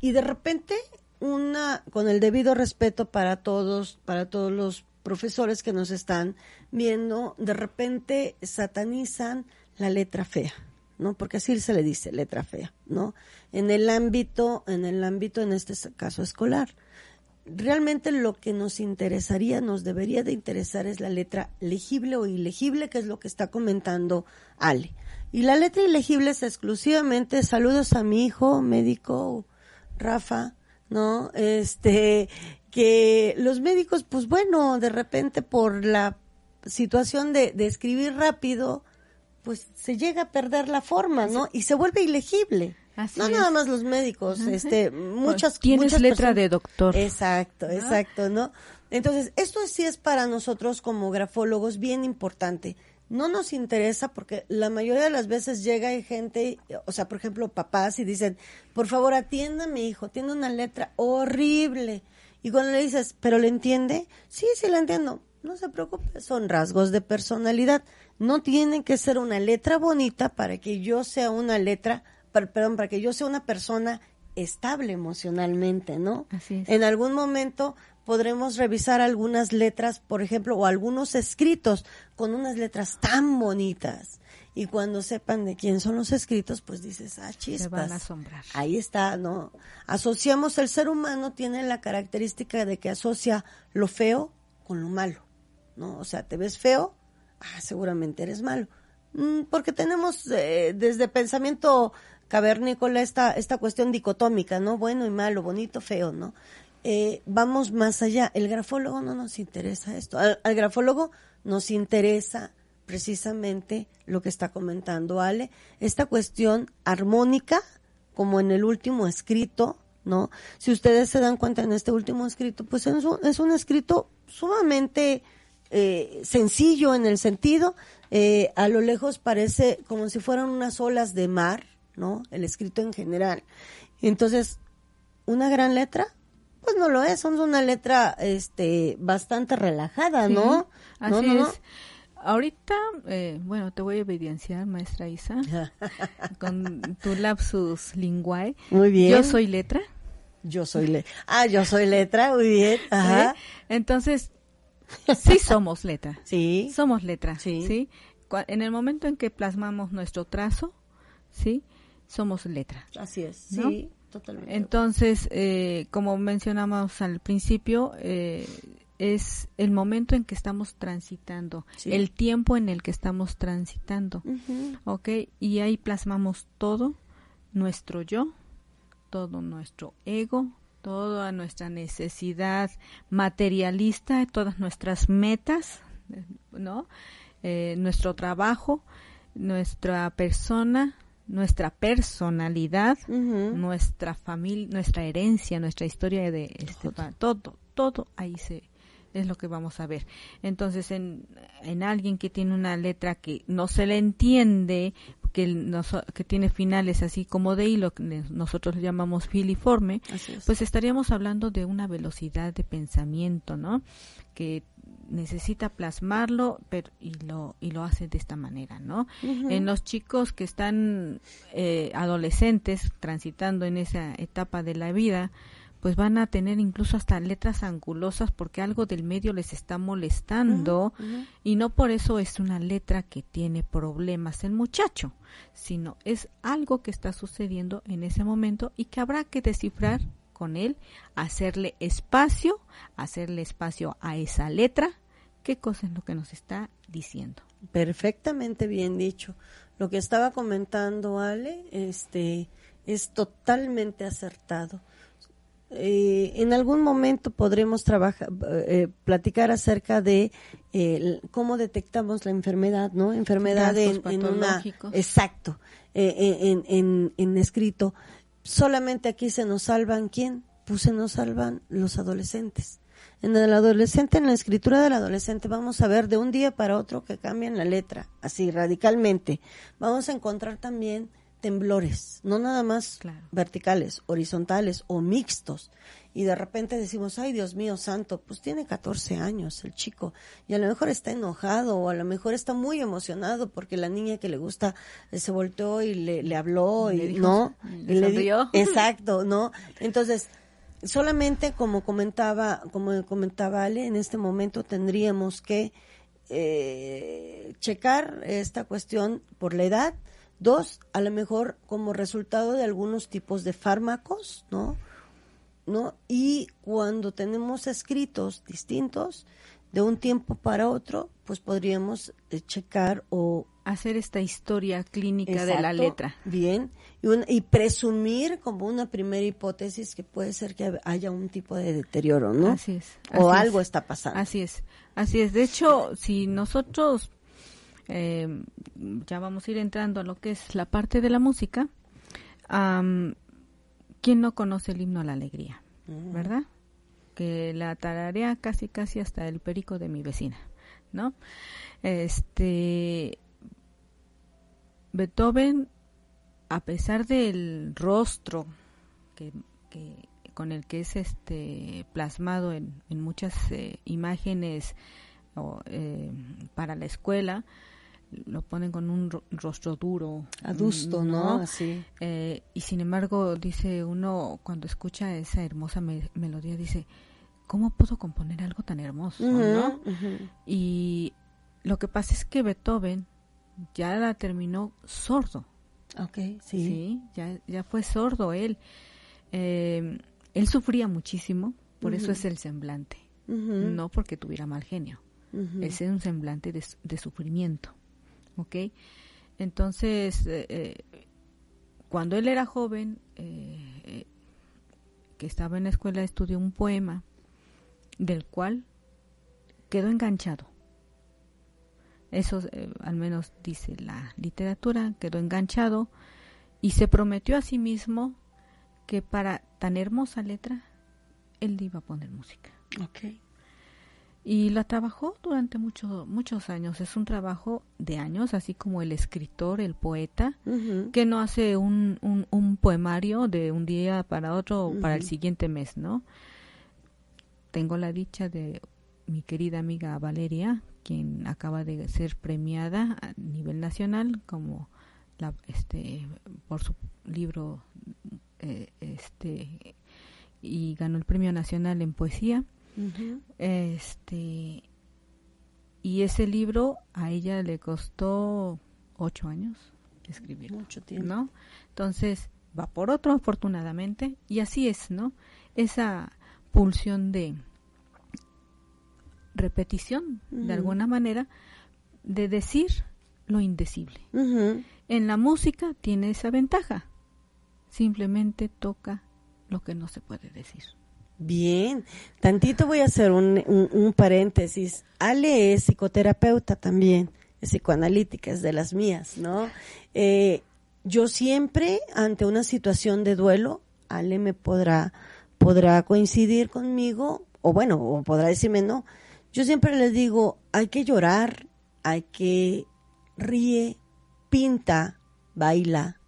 y de repente, una, con el debido respeto para todos, para todos los profesores que nos están viendo, de repente satanizan la letra fea, ¿no? Porque así se le dice, letra fea, ¿no? En el ámbito, en el ámbito, en este caso escolar. Realmente lo que nos interesaría, nos debería de interesar es la letra legible o ilegible, que es lo que está comentando Ale. Y la letra ilegible es exclusivamente saludos a mi hijo médico Rafa, ¿no? Este, que los médicos, pues bueno, de repente por la situación de, de escribir rápido, pues se llega a perder la forma, ¿no? Y se vuelve ilegible. No nada más los médicos, este, muchas Tienes letra de doctor. Exacto, exacto, ¿no? Entonces, esto sí es para nosotros como grafólogos bien importante no nos interesa porque la mayoría de las veces llega gente, o sea, por ejemplo, papás y dicen, por favor atienda a mi hijo, tiene una letra horrible. Y cuando le dices, ¿pero le entiende? Sí, sí le entiendo. No se preocupe, son rasgos de personalidad. No tiene que ser una letra bonita para que yo sea una letra, perdón, para que yo sea una persona estable emocionalmente, ¿no? Así es. En algún momento podremos revisar algunas letras, por ejemplo, o algunos escritos con unas letras tan bonitas. Y cuando sepan de quién son los escritos, pues dices, ah, chispas. Se van a asombrar. Ahí está, ¿no? Asociamos, el ser humano tiene la característica de que asocia lo feo con lo malo, ¿no? O sea, te ves feo, ah, seguramente eres malo. Mm, porque tenemos eh, desde pensamiento cavernícola esta, esta cuestión dicotómica, ¿no? Bueno y malo, bonito, feo, ¿no? Eh, vamos más allá. El grafólogo no nos interesa esto. Al, grafólogo nos interesa precisamente lo que está comentando Ale, esta cuestión armónica, como en el último escrito, ¿no? Si ustedes se dan cuenta en este último escrito, pues es un, es un escrito sumamente eh, sencillo en el sentido, eh, a lo lejos parece como si fueran unas olas de mar, ¿no? El escrito en general. Entonces, una gran letra, pues no lo es, son una letra este bastante relajada, ¿no? así es. Ahorita, eh, bueno, te voy a evidenciar, maestra Isa, con tu lapsus linguae. Muy bien. Yo soy letra. Yo soy letra. Ah, yo soy letra, muy bien. Ajá. Entonces, sí somos letra. Sí. Somos letra. Sí. ¿sí? En el momento en que plasmamos nuestro trazo, ¿sí? Somos letra. Así es. Sí. Entonces, eh, como mencionamos al principio, eh, es el momento en que estamos transitando, el tiempo en el que estamos transitando, ¿ok? Y ahí plasmamos todo, nuestro yo, todo nuestro ego, toda nuestra necesidad materialista, todas nuestras metas, ¿no? Eh, nuestro trabajo, nuestra persona, nuestra personalidad, nuestra familia, nuestra herencia, nuestra historia de este, todo, todo ahí se es lo que vamos a ver. Entonces, en, en alguien que tiene una letra que no se le entiende, que, que tiene finales así como de hilo, que nosotros le llamamos filiforme, pues estaríamos hablando de una velocidad de pensamiento, ¿no? Que necesita plasmarlo pero y lo y lo hace de esta manera no en los chicos que están eh, adolescentes transitando en esa etapa de la vida pues van a tener incluso hasta letras angulosas porque algo del medio les está molestando y no por eso es una letra que tiene problemas el muchacho, sino es algo que está sucediendo en ese momento y que habrá que descifrar con él, hacerle espacio, hacerle espacio a esa letra, qué cosa es lo que nos está diciendo. Perfectamente bien dicho. Lo que estaba comentando Ale, este, es totalmente acertado. Eh, en algún momento podremos trabajar, eh, platicar acerca de eh, cómo detectamos la enfermedad, ¿no? Enfermedad en, una, exacto, en, en, en, escrito. Solamente aquí se nos salvan quién? Pues se nos salvan los adolescentes. En el adolescente, en la escritura del adolescente, vamos a ver de un día para otro que cambian la letra, así radicalmente. Vamos a encontrar también temblores, no nada más verticales, horizontales o mixtos. Y de repente decimos, ay Dios mío santo, pues tiene 14 años el chico y a lo mejor está enojado o a lo mejor está muy emocionado porque la niña que le gusta eh, se volteó y le, le habló y, no, y le dio. exacto, ¿no? Entonces, solamente como comentaba, como comentaba Ale, en este momento tendríamos que eh, checar esta cuestión por la edad, Dos, a lo mejor como resultado de algunos tipos de fármacos, ¿no? ¿no? Y cuando tenemos escritos distintos, de un tiempo para otro, pues podríamos eh, checar o hacer esta historia clínica de la letra. Bien, y, y, presumir como una primera hipótesis que puede ser que haya un tipo de deterioro, ¿no? Así es. o algo está pasando. Así es, así es. De hecho, si nosotros eh, ya vamos a ir entrando a lo que es la parte de la música, ¿quién no conoce el himno a la alegría? ¿Verdad? Que la tararea casi casi hasta el perico de mi vecina, ¿no? Este Beethoven, a pesar del rostro que, con el que es este plasmado en, muchas eh, imágenes eh, para la escuela, lo ponen con un rostro duro, adusto, ¿no? Así. Eh, y sin embargo, dice uno, cuando escucha esa hermosa melodía, dice, ¿cómo puedo componer algo tan hermoso? ¿no? Y lo que pasa es que Beethoven ya la terminó sordo. Ok, sí. Sí, ya, ya fue sordo él. Eh, él sufría muchísimo, por eso es el semblante, no porque tuviera mal genio. Ese es un semblante de sufrimiento. ¿Ok? Entonces, eh, eh, cuando él era joven, eh, que estaba en la escuela, estudió un poema del cual quedó enganchado. Eso al menos dice la literatura, quedó enganchado y se prometió a sí mismo que para tan hermosa letra él iba a poner música. Okay y la trabajó durante muchos muchos años. Es un trabajo de años, así como el escritor, el poeta, que no hace un, un, poemario de un día para otro o para el siguiente mes, ¿no? Tengo la dicha de mi querida amiga Valeria, quien acaba de ser premiada a nivel nacional como la, este por su libro eh, este y ganó el premio nacional en poesía este y ese libro a ella le costó ocho años escribir. Mucho tiempo. ¿No? Entonces, va por otro, afortunadamente, y así es, ¿no? Esa pulsión de repetición, de alguna manera, de decir lo indecible. En la música tiene esa ventaja. Simplemente toca lo que no se puede decir. Bien, tantito voy a hacer un, un, paréntesis. Ale es psicoterapeuta también, es psicoanalítica, es de las mías, ¿no? Eh, yo siempre, ante una situación de duelo, Ale me podrá, podrá coincidir conmigo, o bueno, o podrá decirme no. Yo siempre les digo, hay que llorar, hay que ríe, pinta, baila,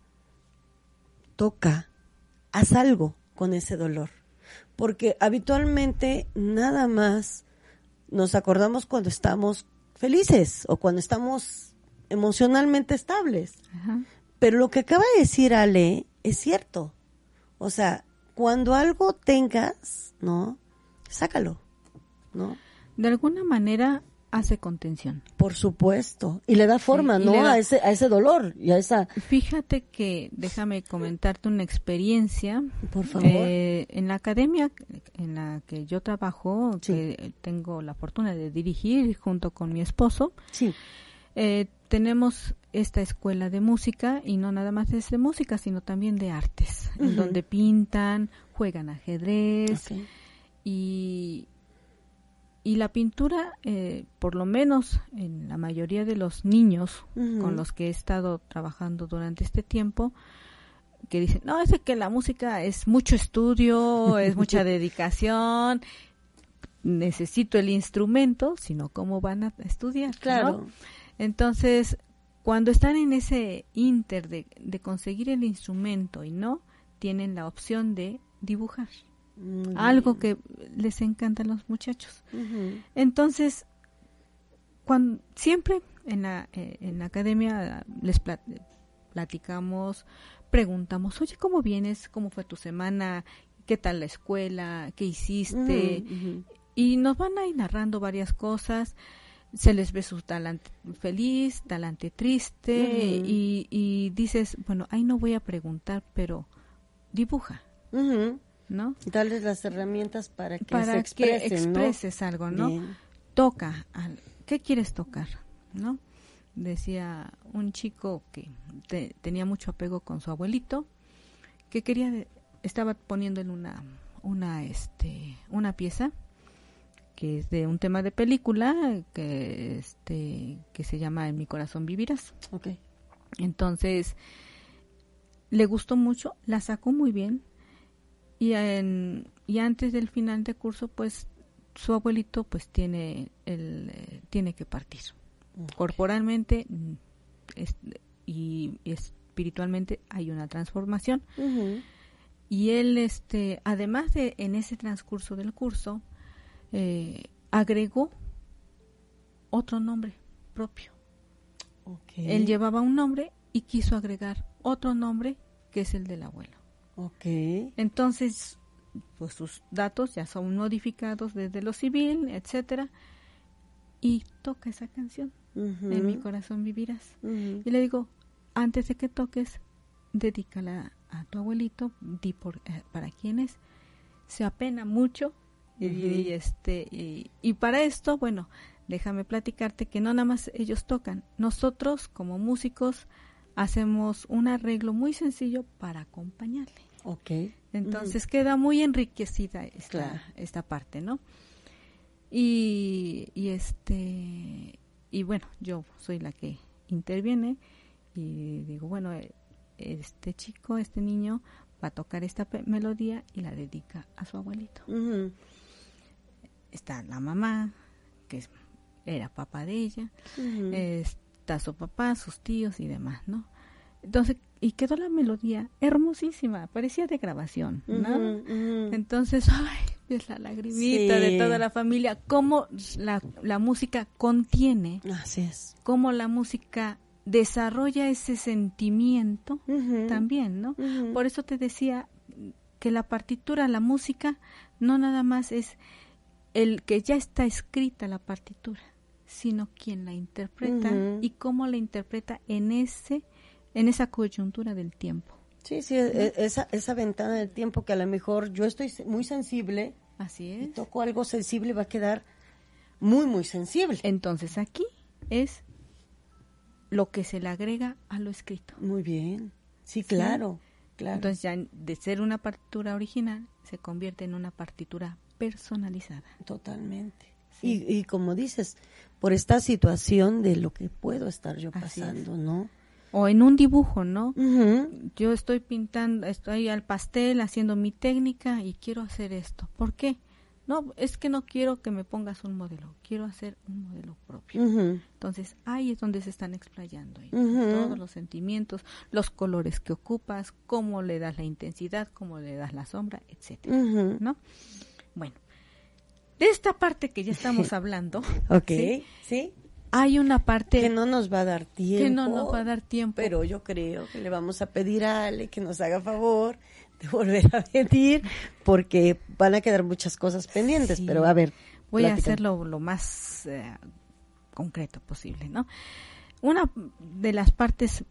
toca, haz algo con ese dolor porque habitualmente nada más nos acordamos cuando estamos felices o cuando estamos emocionalmente estables. Pero lo que acaba de decir Ale es cierto. O sea, cuando algo tengas, ¿no? Sácalo, ¿no? De alguna manera hace contención. Por supuesto. Y le da forma, ¿no? A, ese, a ese dolor y a esa... Fíjate que, déjame comentarte una experiencia. Por favor. Eh, en la academia en la que yo trabajo, que tengo la fortuna de dirigir junto con mi esposo, sí. Eh, tenemos esta escuela de música y no nada más es de música, sino también de artes, en donde pintan, juegan ajedrez y y la pintura, eh, por lo menos en la mayoría de los niños con los que he estado trabajando durante este tiempo, que dicen, no, es que la música es mucho estudio, es mucha dedicación, necesito el instrumento, sino cómo van a estudiar. Claro. Entonces, cuando están en ese inter de, de conseguir el instrumento y no, tienen la opción de dibujar algo que les encanta a los muchachos. Entonces, cuando, siempre en la, eh, en la academia les platicamos, preguntamos, oye, ¿cómo vienes? ¿Cómo fue tu semana? ¿Qué tal la escuela? ¿Qué hiciste? Y nos van a ir narrando varias cosas. Se les ve su talante feliz, talante triste, y, y, dices, bueno, ahí no voy a preguntar, pero dibuja ¿no? Darles las herramientas para que para se expresen, que expreses algo, ¿no? Toca, ¿qué quieres tocar? ¿No? Decía un chico que tenía mucho apego con su abuelito, que quería, estaba poniendo en una, una, este, una pieza que es de un tema de película que este que se llama En mi corazón vivirás. Okay. Entonces le gustó mucho, la sacó muy bien y en, y antes del final de curso pues su abuelito pues tiene el eh, tiene que partir. Corporalmente mm, y espiritualmente hay una transformación. Y él este además de en ese transcurso del curso eh, agregó otro nombre propio. Él llevaba un nombre y quiso agregar otro nombre que es el del abuelo okay entonces pues sus datos ya son modificados desde lo civil etcétera y toca esa canción en mi corazón vivirás. Y le digo antes de que toques dedícala a tu abuelito di por eh, para quién es. Se apena mucho y, este y, y, para esto bueno déjame platicarte que no nada más ellos tocan. Nosotros como músicos hacemos un arreglo muy sencillo para acompañarle okay entonces queda muy enriquecida esta esta parte no y, y este y bueno, yo soy la que interviene y digo, bueno, eh, este chico, este niño va a tocar esta melodía y la dedica a su abuelito. Está la mamá, que era papá de ella, está su papá, sus tíos y demás, ¿no? Entonces, y quedó la melodía hermosísima, parecía de grabación, ¿no? Entonces, ay, es la lagrimita de toda la familia, cómo la, la música contiene, Así es. cómo la música desarrolla ese sentimiento también, ¿no? Por eso te decía que la partitura, la música, no nada más es el que ya está escrita la partitura, sino quien la interpreta y cómo la interpreta en ese en esa coyuntura del tiempo. Sí, sí, e, esa, esa ventana del tiempo que a lo mejor yo estoy muy sensible. Así es. Y toco algo sensible va a quedar muy, muy sensible. Entonces aquí es lo que se le agrega a lo escrito. Muy bien. Sí, claro, claro. Entonces ya de ser una partitura original se convierte en una partitura personalizada. Totalmente. Y, y como dices, por esta situación de lo que puedo estar yo pasando, ¿no? O en un dibujo, ¿no? Yo estoy pintando, estoy al pastel haciendo mi técnica y quiero hacer esto. ¿Por qué? No, es que no quiero que me pongas un modelo, quiero hacer un modelo propio. Entonces ahí es donde se están explayando todos los sentimientos, los colores que ocupas, cómo le das la intensidad, cómo le das la sombra, etcétera, ¿no? Bueno, de esta parte que ya estamos hablando, ok, ¿sí? Hay una parte que no nos va a dar tiempo. Que no nos va a dar tiempo. Pero yo creo que le vamos a pedir a Ale que nos haga favor de volver a pedir porque van a quedar muchas cosas pendientes, pero a ver. Voy a hacerlo lo más eh, concreto posible, ¿no? Una de las partes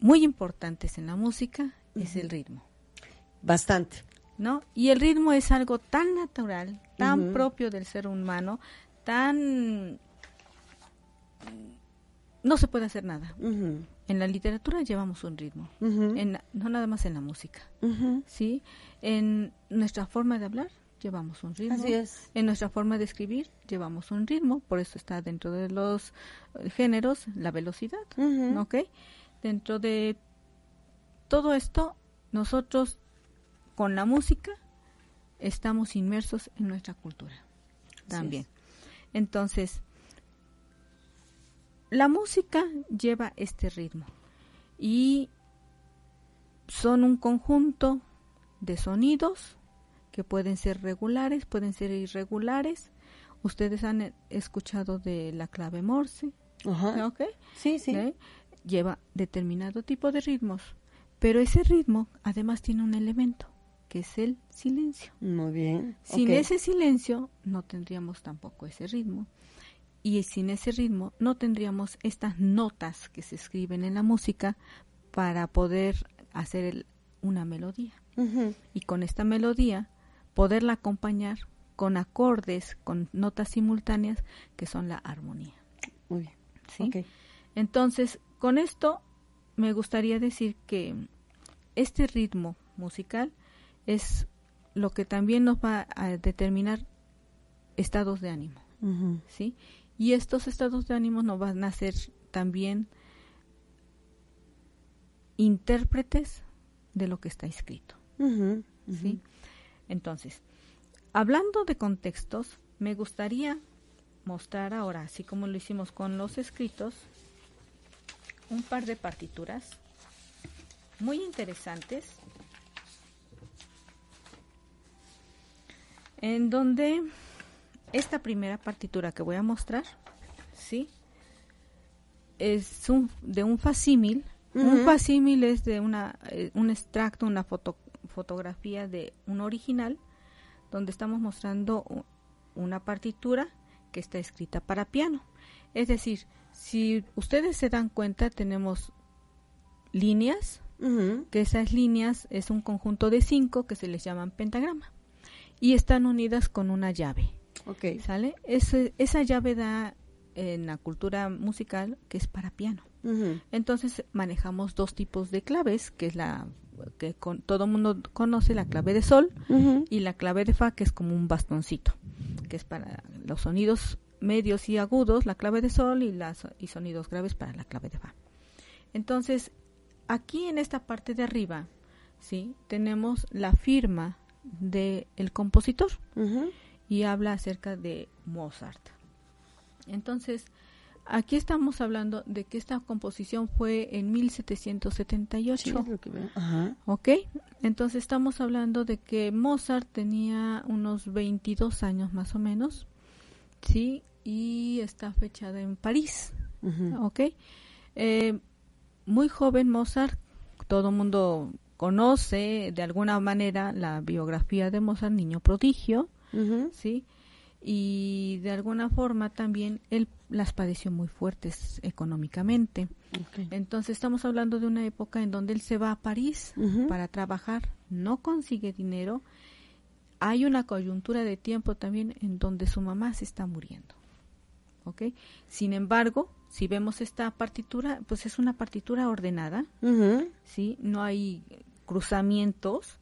muy importantes en la música es el ritmo. Bastante. ¿No? Y el ritmo es algo tan natural, tan propio del ser humano, tan no se puede hacer nada. En la literatura llevamos un ritmo, en, no nada más en la música, ¿sí? En nuestra forma de hablar llevamos un ritmo. En nuestra forma de escribir llevamos un ritmo, por eso está dentro de los eh, géneros la velocidad, ¿ok? Dentro de todo esto, nosotros con la música estamos inmersos en nuestra cultura también. Entonces, la música lleva este ritmo y son un conjunto de sonidos que pueden ser regulares, pueden ser irregulares. Ustedes han escuchado de la clave Morse, Ajá. Sí, sí. ¿Eh? Lleva determinado tipo de ritmos, pero ese ritmo además tiene un elemento que es el silencio. Muy bien. Sin ese silencio no tendríamos tampoco ese ritmo y sin ese ritmo no tendríamos estas notas que se escriben en la música para poder hacer una melodía. Y con esta melodía poderla acompañar con acordes, con notas simultáneas, que son la armonía. Muy bien. ¿Sí? Entonces, con esto me gustaría decir que este ritmo musical es lo que también nos va a determinar estados de ánimo, ¿sí? Y estos estados de ánimo nos van a ser también intérpretes de lo que está escrito, ¿sí? Entonces, hablando de contextos, me gustaría mostrar ahora, así como lo hicimos con los escritos, un par de partituras muy interesantes en donde esta primera partitura que voy a mostrar, ¿sí? Es un, de un facímil. Un facímil es de una, eh, un extracto, una foto, fotografía de un original, donde estamos mostrando una partitura que está escrita para piano. Es decir, si ustedes se dan cuenta, tenemos líneas, que esas líneas es un conjunto de cinco que se les llaman pentagrama y están unidas con una llave. Okay. ¿Sale? esa llave da en la cultura musical que es para piano. Entonces manejamos dos tipos de claves, que es la que con, todo el mundo conoce, la clave de sol y la clave de fa, que es como un bastoncito, que es para los sonidos medios y agudos, la clave de sol y, las, y sonidos graves para la clave de fa. Entonces, aquí en esta parte de arriba, ¿sí? Tenemos la firma del el compositor y habla acerca de Mozart. Entonces, aquí estamos hablando de que esta composición fue en 1778. ¿Ok? Entonces estamos hablando de que Mozart tenía unos 22 años más o menos, ¿sí? Y está fechada en París. ¿Ok? Eh, muy joven Mozart, todo mundo conoce de alguna manera la biografía de Mozart, niño prodigio, ¿sí? Y de alguna forma también él las padeció muy fuertes económicamente. Entonces estamos hablando de una época en donde él se va a París para trabajar, no consigue dinero. Hay una coyuntura de tiempo también en donde su mamá se está muriendo. ¿ok? Sin embargo, si vemos esta partitura, pues es una partitura ordenada, ¿sí? No hay cruzamientos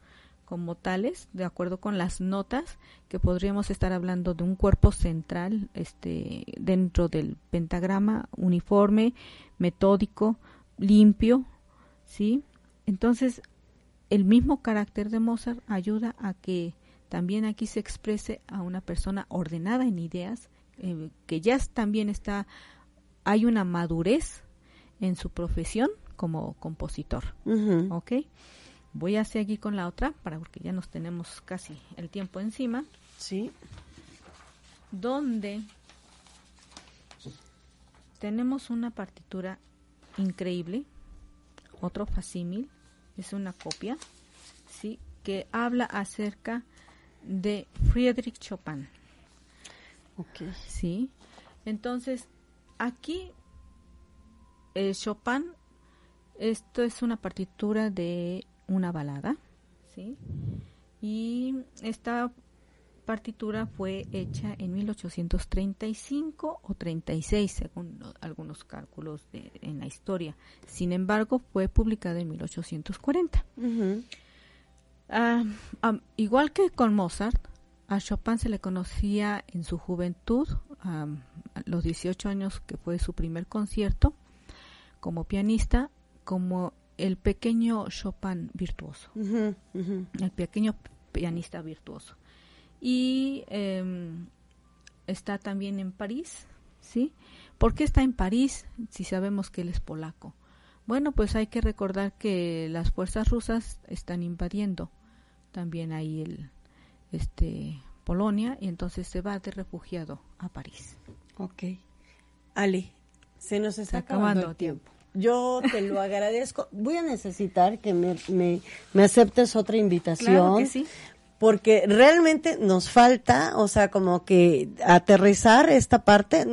como tales, de acuerdo con las notas, que podríamos estar hablando de un cuerpo central este, dentro del pentagrama, uniforme, metódico, limpio, ¿sí? Entonces, el mismo carácter de Mozart ayuda a que también aquí se exprese a una persona ordenada en ideas, eh, que ya también está, hay una madurez en su profesión como compositor, ¿ok? Voy a seguir con la otra, para porque ya nos tenemos casi el tiempo encima. Sí. Donde tenemos una partitura increíble, otro facímil, es una copia, sí, que habla acerca de Friedrich Chopin. Ok. Sí. Entonces, aquí eh, Chopin, esto es una partitura de una balada, ¿sí? Y esta partitura fue hecha en 1835 o 36, según algunos cálculos de, en la historia. Sin embargo, fue publicada en 1840. Ah, igual que con Mozart, a Chopin se le conocía en su juventud, a los 18 años que fue su primer concierto como pianista, como el pequeño Chopin virtuoso, el pequeño pianista virtuoso. Y em, está también en París, ¿sí? ¿Por qué está en París si sabemos que él es polaco? Bueno, pues hay que recordar que las fuerzas rusas están invadiendo también ahí el, este, Polonia y entonces se va de refugiado a París. Ok. Ali, se nos está, acabando, el tiempo. Yo te lo agradezco. Voy a necesitar que me, me, aceptes otra invitación. Porque realmente nos falta, o sea, como que aterrizar esta parte.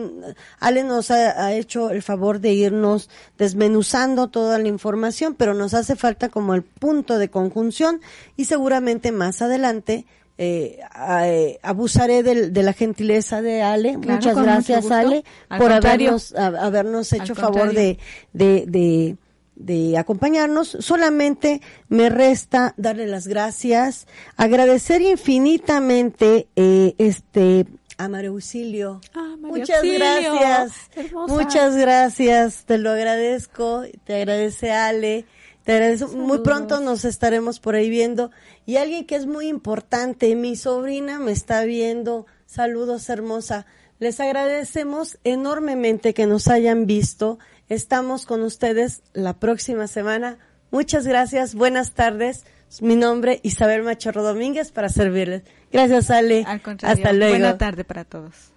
Ale nos ha, hecho el favor de irnos desmenuzando toda la información, pero nos hace falta como el punto de conjunción y seguramente más adelante eh, eh, abusaré de, la gentileza de Ale. Muchas gracias, Ale, por habernos, habernos hecho favor de, de, de, acompañarnos. Solamente me resta darle las gracias, agradecer infinitamente eh, este a María Auxilio. Ah, Muchas gracias. Muchas gracias. Te lo agradezco. Te agradece Ale. Te agradezco. Muy pronto nos estaremos por ahí viendo. Y alguien que es muy importante, mi sobrina me está viendo. Saludos, hermosa. Les agradecemos enormemente que nos hayan visto. Estamos con ustedes la próxima semana. Muchas gracias. Buenas tardes. Mi nombre Isabel Machorro Domínguez para servirles. Gracias, Ale. Hasta luego. Buena tarde para todos.